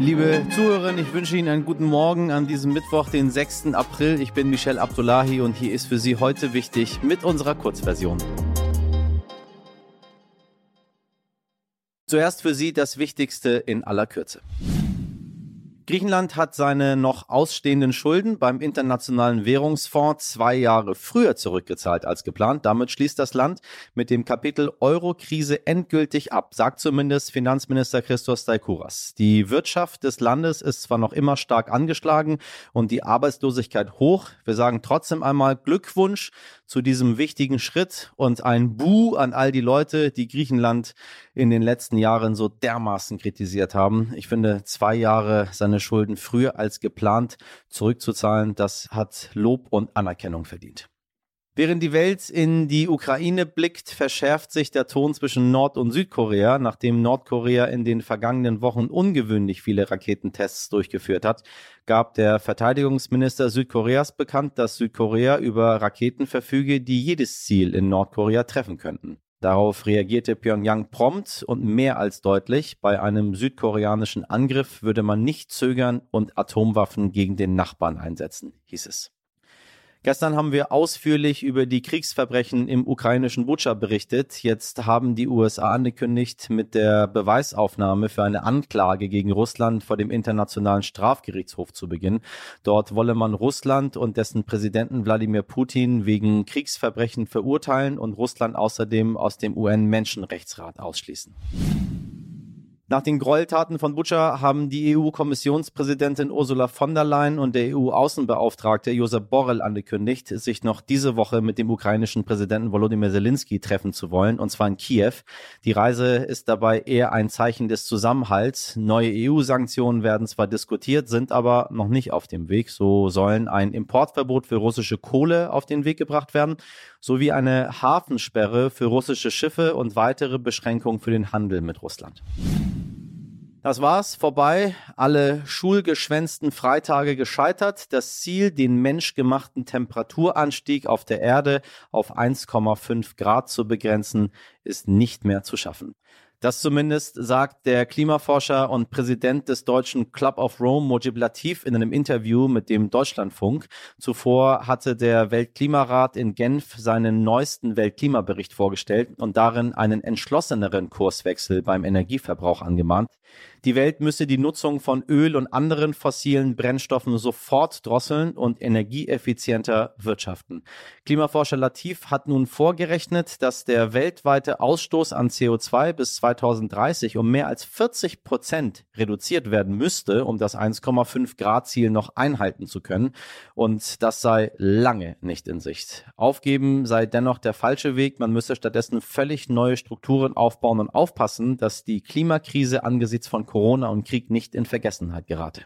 Liebe Zuhörerinnen, ich wünsche Ihnen einen guten Morgen an diesem Mittwoch, den 6. April. Ich bin Michel Abdullahi und hier ist für Sie heute wichtig mit unserer Kurzversion. Zuerst für Sie das Wichtigste in aller Kürze. Griechenland hat seine noch ausstehenden Schulden beim Internationalen Währungsfonds zwei Jahre früher zurückgezahlt als geplant. Damit schließt das Land mit dem Kapitel Euro-Krise endgültig ab, sagt zumindest Finanzminister Christos Staikouras. Die Wirtschaft des Landes ist zwar noch immer stark angeschlagen und die Arbeitslosigkeit hoch. Wir sagen trotzdem einmal Glückwunsch zu diesem wichtigen Schritt und ein Bu an all die Leute, die Griechenland in den letzten Jahren so dermaßen kritisiert haben. Ich finde, zwei Jahre seine Schulden früher als geplant zurückzuzahlen, das hat Lob und Anerkennung verdient. Während die Welt in die Ukraine blickt, verschärft sich der Ton zwischen Nord- und Südkorea, nachdem Nordkorea in den vergangenen Wochen ungewöhnlich viele Raketentests durchgeführt hat, gab der Verteidigungsminister Südkoreas bekannt, dass Südkorea über Raketen verfüge, die jedes Ziel in Nordkorea treffen könnten. Darauf reagierte Pyongyang prompt und mehr als deutlich. Bei einem südkoreanischen Angriff würde man nicht zögern und Atomwaffen gegen den Nachbarn einsetzen, hieß es. Gestern haben wir ausführlich über die Kriegsverbrechen im ukrainischen Butscha berichtet. Jetzt haben die USA angekündigt, mit der Beweisaufnahme für eine Anklage gegen Russland vor dem Internationalen Strafgerichtshof zu beginnen. Dort wolle man Russland und dessen Präsidenten Wladimir Putin wegen Kriegsverbrechen verurteilen und Russland außerdem aus dem UN-Menschenrechtsrat ausschließen. Nach den Gräueltaten von Butscha haben die EU-Kommissionspräsidentin Ursula von der Leyen und der EU-Außenbeauftragte Josep Borrell angekündigt, sich noch diese Woche mit dem ukrainischen Präsidenten Volodymyr Zelensky treffen zu wollen, und zwar in Kiew. Die Reise ist dabei eher ein Zeichen des Zusammenhalts. Neue EU-Sanktionen werden zwar diskutiert, sind aber noch nicht auf dem Weg. So sollen ein Importverbot für russische Kohle auf den Weg gebracht werden, sowie eine Hafensperre für russische Schiffe und weitere Beschränkungen für den Handel mit Russland. Das war's, vorbei. Alle schulgeschwänzten Freitage gescheitert. Das Ziel, den menschgemachten Temperaturanstieg auf der Erde auf 1,5 Grad zu begrenzen, ist nicht mehr zu schaffen. Das zumindest sagt der Klimaforscher und Präsident des deutschen Club of Rome, Mojib Latif, in einem Interview mit dem Deutschlandfunk. Zuvor hatte der Weltklimarat in Genf seinen neuesten Weltklimabericht vorgestellt und darin einen entschlosseneren Kurswechsel beim Energieverbrauch angemahnt. Die Welt müsse die Nutzung von Öl und anderen fossilen Brennstoffen sofort drosseln und energieeffizienter wirtschaften. Klimaforscher Latif hat nun vorgerechnet, dass der weltweite Ausstoß an CO2 bis 2030 um mehr als 40 Prozent reduziert werden müsste, um das 1,5 Grad Ziel noch einhalten zu können. Und das sei lange nicht in Sicht. Aufgeben sei dennoch der falsche Weg. Man müsse stattdessen völlig neue Strukturen aufbauen und aufpassen, dass die Klimakrise angesichts von Corona und Krieg nicht in Vergessenheit gerate.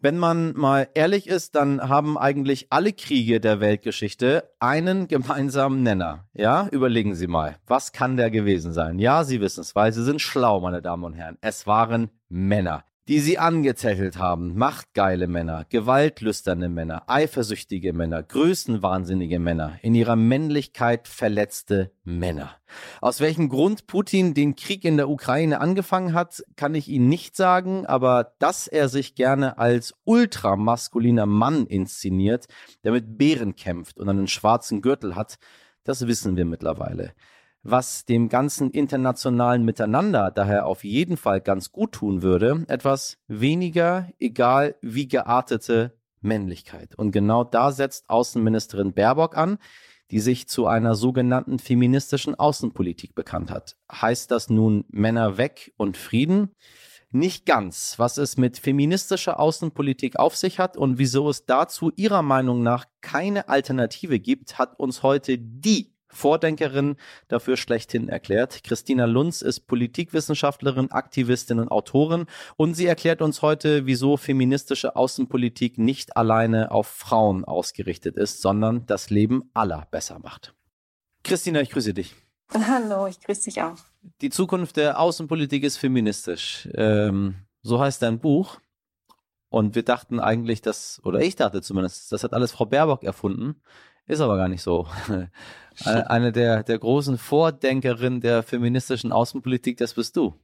Wenn man mal ehrlich ist, dann haben eigentlich alle Kriege der Weltgeschichte einen gemeinsamen Nenner. Ja, überlegen Sie mal, was kann der gewesen sein? Ja, Sie wissen es, weil Sie sind schlau, meine Damen und Herren. Es waren Männer die sie angezettelt haben. Machtgeile Männer, gewaltlüsterne Männer, eifersüchtige Männer, größenwahnsinnige Männer, in ihrer Männlichkeit verletzte Männer. Aus welchem Grund Putin den Krieg in der Ukraine angefangen hat, kann ich Ihnen nicht sagen, aber dass er sich gerne als ultramaskuliner Mann inszeniert, der mit Bären kämpft und einen schwarzen Gürtel hat, das wissen wir mittlerweile was dem ganzen internationalen Miteinander daher auf jeden Fall ganz gut tun würde, etwas weniger, egal wie geartete Männlichkeit. Und genau da setzt Außenministerin Baerbock an, die sich zu einer sogenannten feministischen Außenpolitik bekannt hat. Heißt das nun Männer weg und Frieden? Nicht ganz. Was es mit feministischer Außenpolitik auf sich hat und wieso es dazu ihrer Meinung nach keine Alternative gibt, hat uns heute die Vordenkerin dafür schlechthin erklärt. Christina Lunz ist Politikwissenschaftlerin, Aktivistin und Autorin und sie erklärt uns heute, wieso feministische Außenpolitik nicht alleine auf Frauen ausgerichtet ist, sondern das Leben aller besser macht. Christina, ich grüße dich. Hallo, ich grüße dich auch. Die Zukunft der Außenpolitik ist feministisch. Ähm, so heißt dein Buch. Und wir dachten eigentlich, dass, oder ich dachte zumindest, das hat alles Frau Baerbock erfunden Ist aber gar nicht so. Eine der, der großen Vordenkerinnen der feministischen Außenpolitik, das bist du.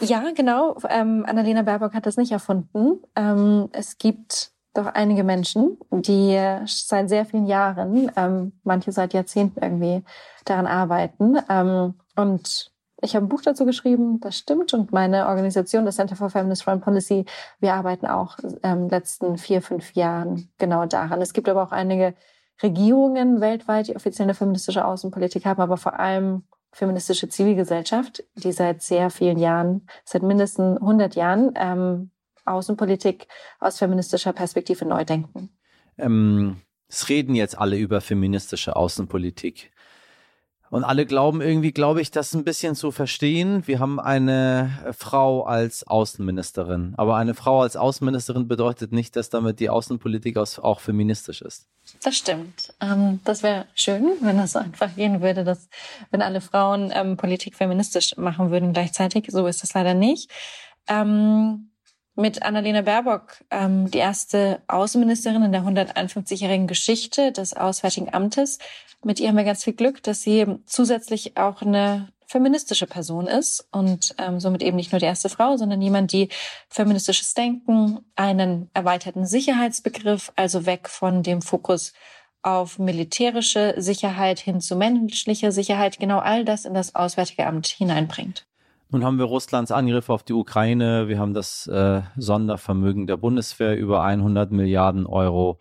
Ja, genau. Ähm, Annalena Baerbock hat das nicht erfunden. Ähm, es gibt doch einige Menschen, die seit sehr vielen Jahren, ähm, manche seit Jahrzehnten irgendwie daran arbeiten. Ähm, und ich habe ein Buch dazu geschrieben, das stimmt. Und meine Organisation, das Center for Feminist Foreign Policy, wir arbeiten auch ähm, letzten vier, fünf Jahren genau daran. Es gibt aber auch einige Regierungen weltweit, die offiziell eine feministische Außenpolitik haben, aber vor allem feministische Zivilgesellschaft, die seit sehr vielen Jahren, seit mindestens 100 Jahren ähm, Außenpolitik aus feministischer Perspektive neu denken. Ähm, es reden jetzt alle über feministische Außenpolitik. Und alle glauben irgendwie, glaube ich, das ein bisschen zu verstehen. Wir haben eine Frau als Außenministerin. Aber eine Frau als Außenministerin bedeutet nicht, dass damit die Außenpolitik auch feministisch ist. Das stimmt. Ähm, das wäre schön, wenn das so einfach gehen würde, dass wenn alle Frauen ähm, Politik feministisch machen würden gleichzeitig. So ist das leider nicht. Ähm, mit Annalena Baerbock, ähm, die erste Außenministerin in der 151-jährigen Geschichte des Auswärtigen Amtes. Mit ihr haben wir ganz viel Glück, dass sie zusätzlich auch eine feministische Person ist und ähm, somit eben nicht nur die erste Frau, sondern jemand, die feministisches Denken, einen erweiterten Sicherheitsbegriff, also weg von dem Fokus auf militärische Sicherheit hin zu menschlicher Sicherheit, genau all das in das Auswärtige Amt hineinbringt. Nun haben wir Russlands Angriff auf die Ukraine, wir haben das äh, Sondervermögen der Bundeswehr über 100 Milliarden Euro.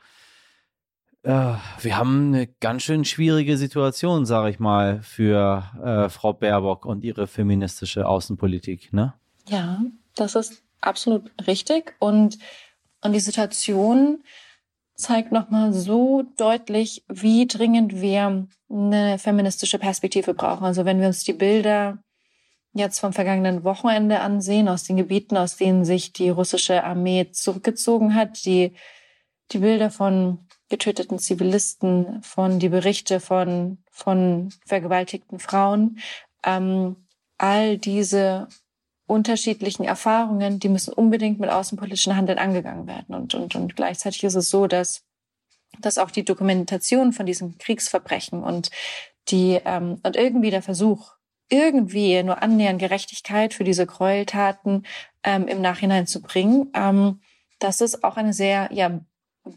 Äh, wir haben eine ganz schön schwierige Situation, sage ich mal, für äh, Frau Baerbock und ihre feministische Außenpolitik, ne? Ja, das ist absolut richtig und und die Situation zeigt nochmal so deutlich, wie dringend wir eine feministische Perspektive brauchen. Also wenn wir uns die Bilder jetzt vom vergangenen Wochenende ansehen, aus den Gebieten, aus denen sich die russische Armee zurückgezogen hat, die, die Bilder von getöteten Zivilisten, von die Berichte von, von vergewaltigten Frauen, ähm, all diese unterschiedlichen Erfahrungen, die müssen unbedingt mit außenpolitischen Handeln angegangen werden. Und, und, und gleichzeitig ist es so, dass, dass auch die Dokumentation von diesen Kriegsverbrechen und die ähm, und irgendwie der Versuch, irgendwie nur annähernd Gerechtigkeit für diese Gräueltaten ähm, im Nachhinein zu bringen. Ähm, das ist auch eine sehr ja,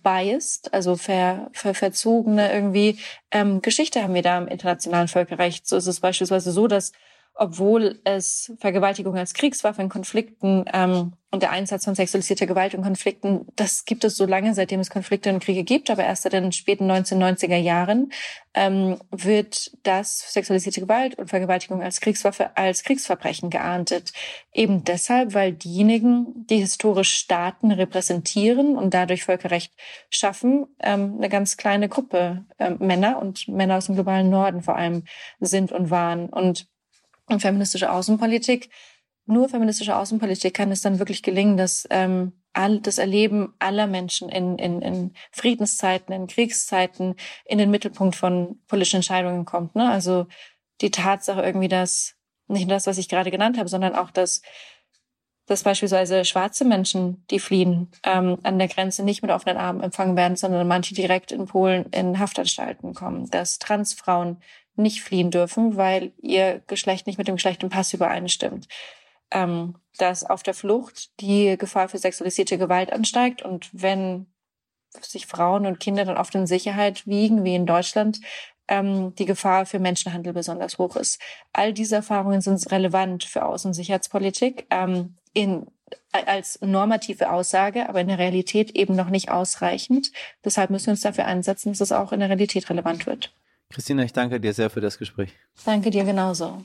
biased, also ver, ver, verzogene irgendwie ähm, Geschichte haben wir da im internationalen Völkerrecht. So ist es beispielsweise so, dass obwohl es Vergewaltigung als Kriegswaffe in Konflikten ähm, und der Einsatz von sexualisierter Gewalt in Konflikten, das gibt es so lange, seitdem es Konflikte und Kriege gibt, aber erst seit den späten 1990er Jahren ähm, wird das sexualisierte Gewalt und Vergewaltigung als Kriegswaffe als Kriegsverbrechen geahndet. Eben deshalb, weil diejenigen, die historisch Staaten repräsentieren und dadurch Völkerrecht schaffen, ähm, eine ganz kleine Gruppe äh, Männer und Männer aus dem globalen Norden vor allem sind und waren. Und und feministische Außenpolitik. Nur feministische Außenpolitik kann es dann wirklich gelingen, dass ähm, all, das Erleben aller Menschen in, in, in Friedenszeiten, in Kriegszeiten in den Mittelpunkt von politischen Entscheidungen kommt. Ne? Also die Tatsache irgendwie, dass nicht nur das, was ich gerade genannt habe, sondern auch, dass dass beispielsweise schwarze Menschen, die fliehen, ähm, an der Grenze nicht mit offenen Armen empfangen werden, sondern manche direkt in Polen in Haftanstalten kommen, dass Transfrauen nicht fliehen dürfen, weil ihr Geschlecht nicht mit dem Geschlecht im Pass übereinstimmt. Ähm, dass auf der Flucht die Gefahr für sexualisierte Gewalt ansteigt und wenn sich Frauen und Kinder dann oft in Sicherheit wiegen, wie in Deutschland, ähm, die Gefahr für Menschenhandel besonders hoch ist. All diese Erfahrungen sind relevant für Außen- und Sicherheitspolitik ähm, in, als normative Aussage, aber in der Realität eben noch nicht ausreichend. Deshalb müssen wir uns dafür einsetzen, dass es auch in der Realität relevant wird. Christina, ich danke dir sehr für das Gespräch. Danke dir genauso.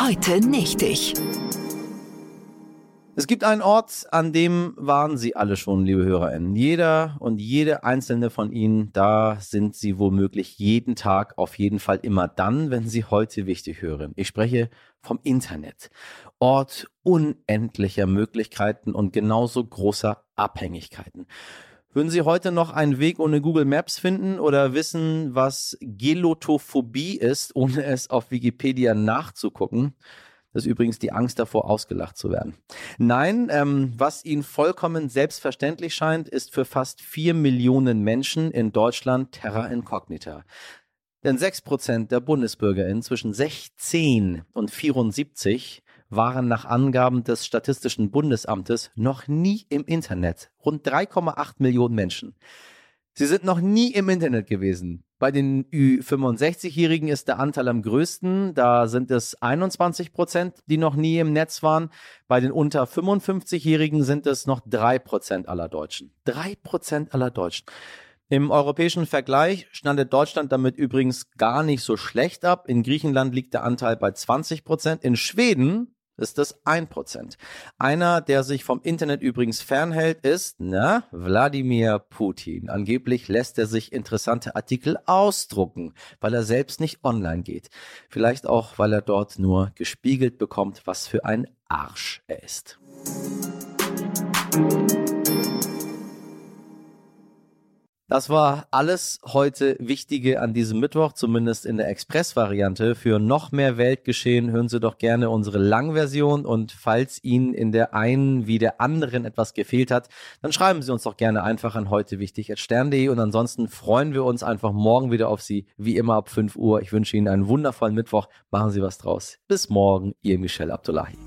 Heute nicht ich. Es gibt einen Ort, an dem waren Sie alle schon, liebe HörerInnen. Jeder und jede einzelne von Ihnen, da sind Sie womöglich jeden Tag, auf jeden Fall immer dann, wenn Sie heute wichtig hören. Ich spreche vom Internet. Ort unendlicher Möglichkeiten und genauso großer Abhängigkeiten. Würden Sie heute noch einen Weg ohne Google Maps finden oder wissen, was Gelotophobie ist, ohne es auf Wikipedia nachzugucken? Das ist übrigens die Angst davor, ausgelacht zu werden. Nein, ähm, was Ihnen vollkommen selbstverständlich scheint, ist für fast vier Millionen Menschen in Deutschland Terra Incognita. Denn sechs Prozent der BundesbürgerInnen zwischen 16 und 74 waren nach Angaben des Statistischen Bundesamtes noch nie im Internet. Rund 3,8 Millionen Menschen. Sie sind noch nie im Internet gewesen. Bei den Ü65-Jährigen ist der Anteil am größten. Da sind es 21 Prozent, die noch nie im Netz waren. Bei den unter 55-Jährigen sind es noch drei Prozent aller Deutschen. Drei Prozent aller Deutschen. Im europäischen Vergleich schneidet Deutschland damit übrigens gar nicht so schlecht ab. In Griechenland liegt der Anteil bei 20 Prozent. In Schweden ist das 1%. Einer, der sich vom Internet übrigens fernhält, ist, na, Wladimir Putin. Angeblich lässt er sich interessante Artikel ausdrucken, weil er selbst nicht online geht. Vielleicht auch, weil er dort nur gespiegelt bekommt, was für ein Arsch er ist. Das war alles heute Wichtige an diesem Mittwoch, zumindest in der Express-Variante. Für noch mehr Weltgeschehen hören Sie doch gerne unsere Langversion und falls Ihnen in der einen wie der anderen etwas gefehlt hat, dann schreiben Sie uns doch gerne einfach an heute stern.de und ansonsten freuen wir uns einfach morgen wieder auf Sie, wie immer ab 5 Uhr. Ich wünsche Ihnen einen wundervollen Mittwoch. Machen Sie was draus. Bis morgen, Ihr Michel Abdullahi.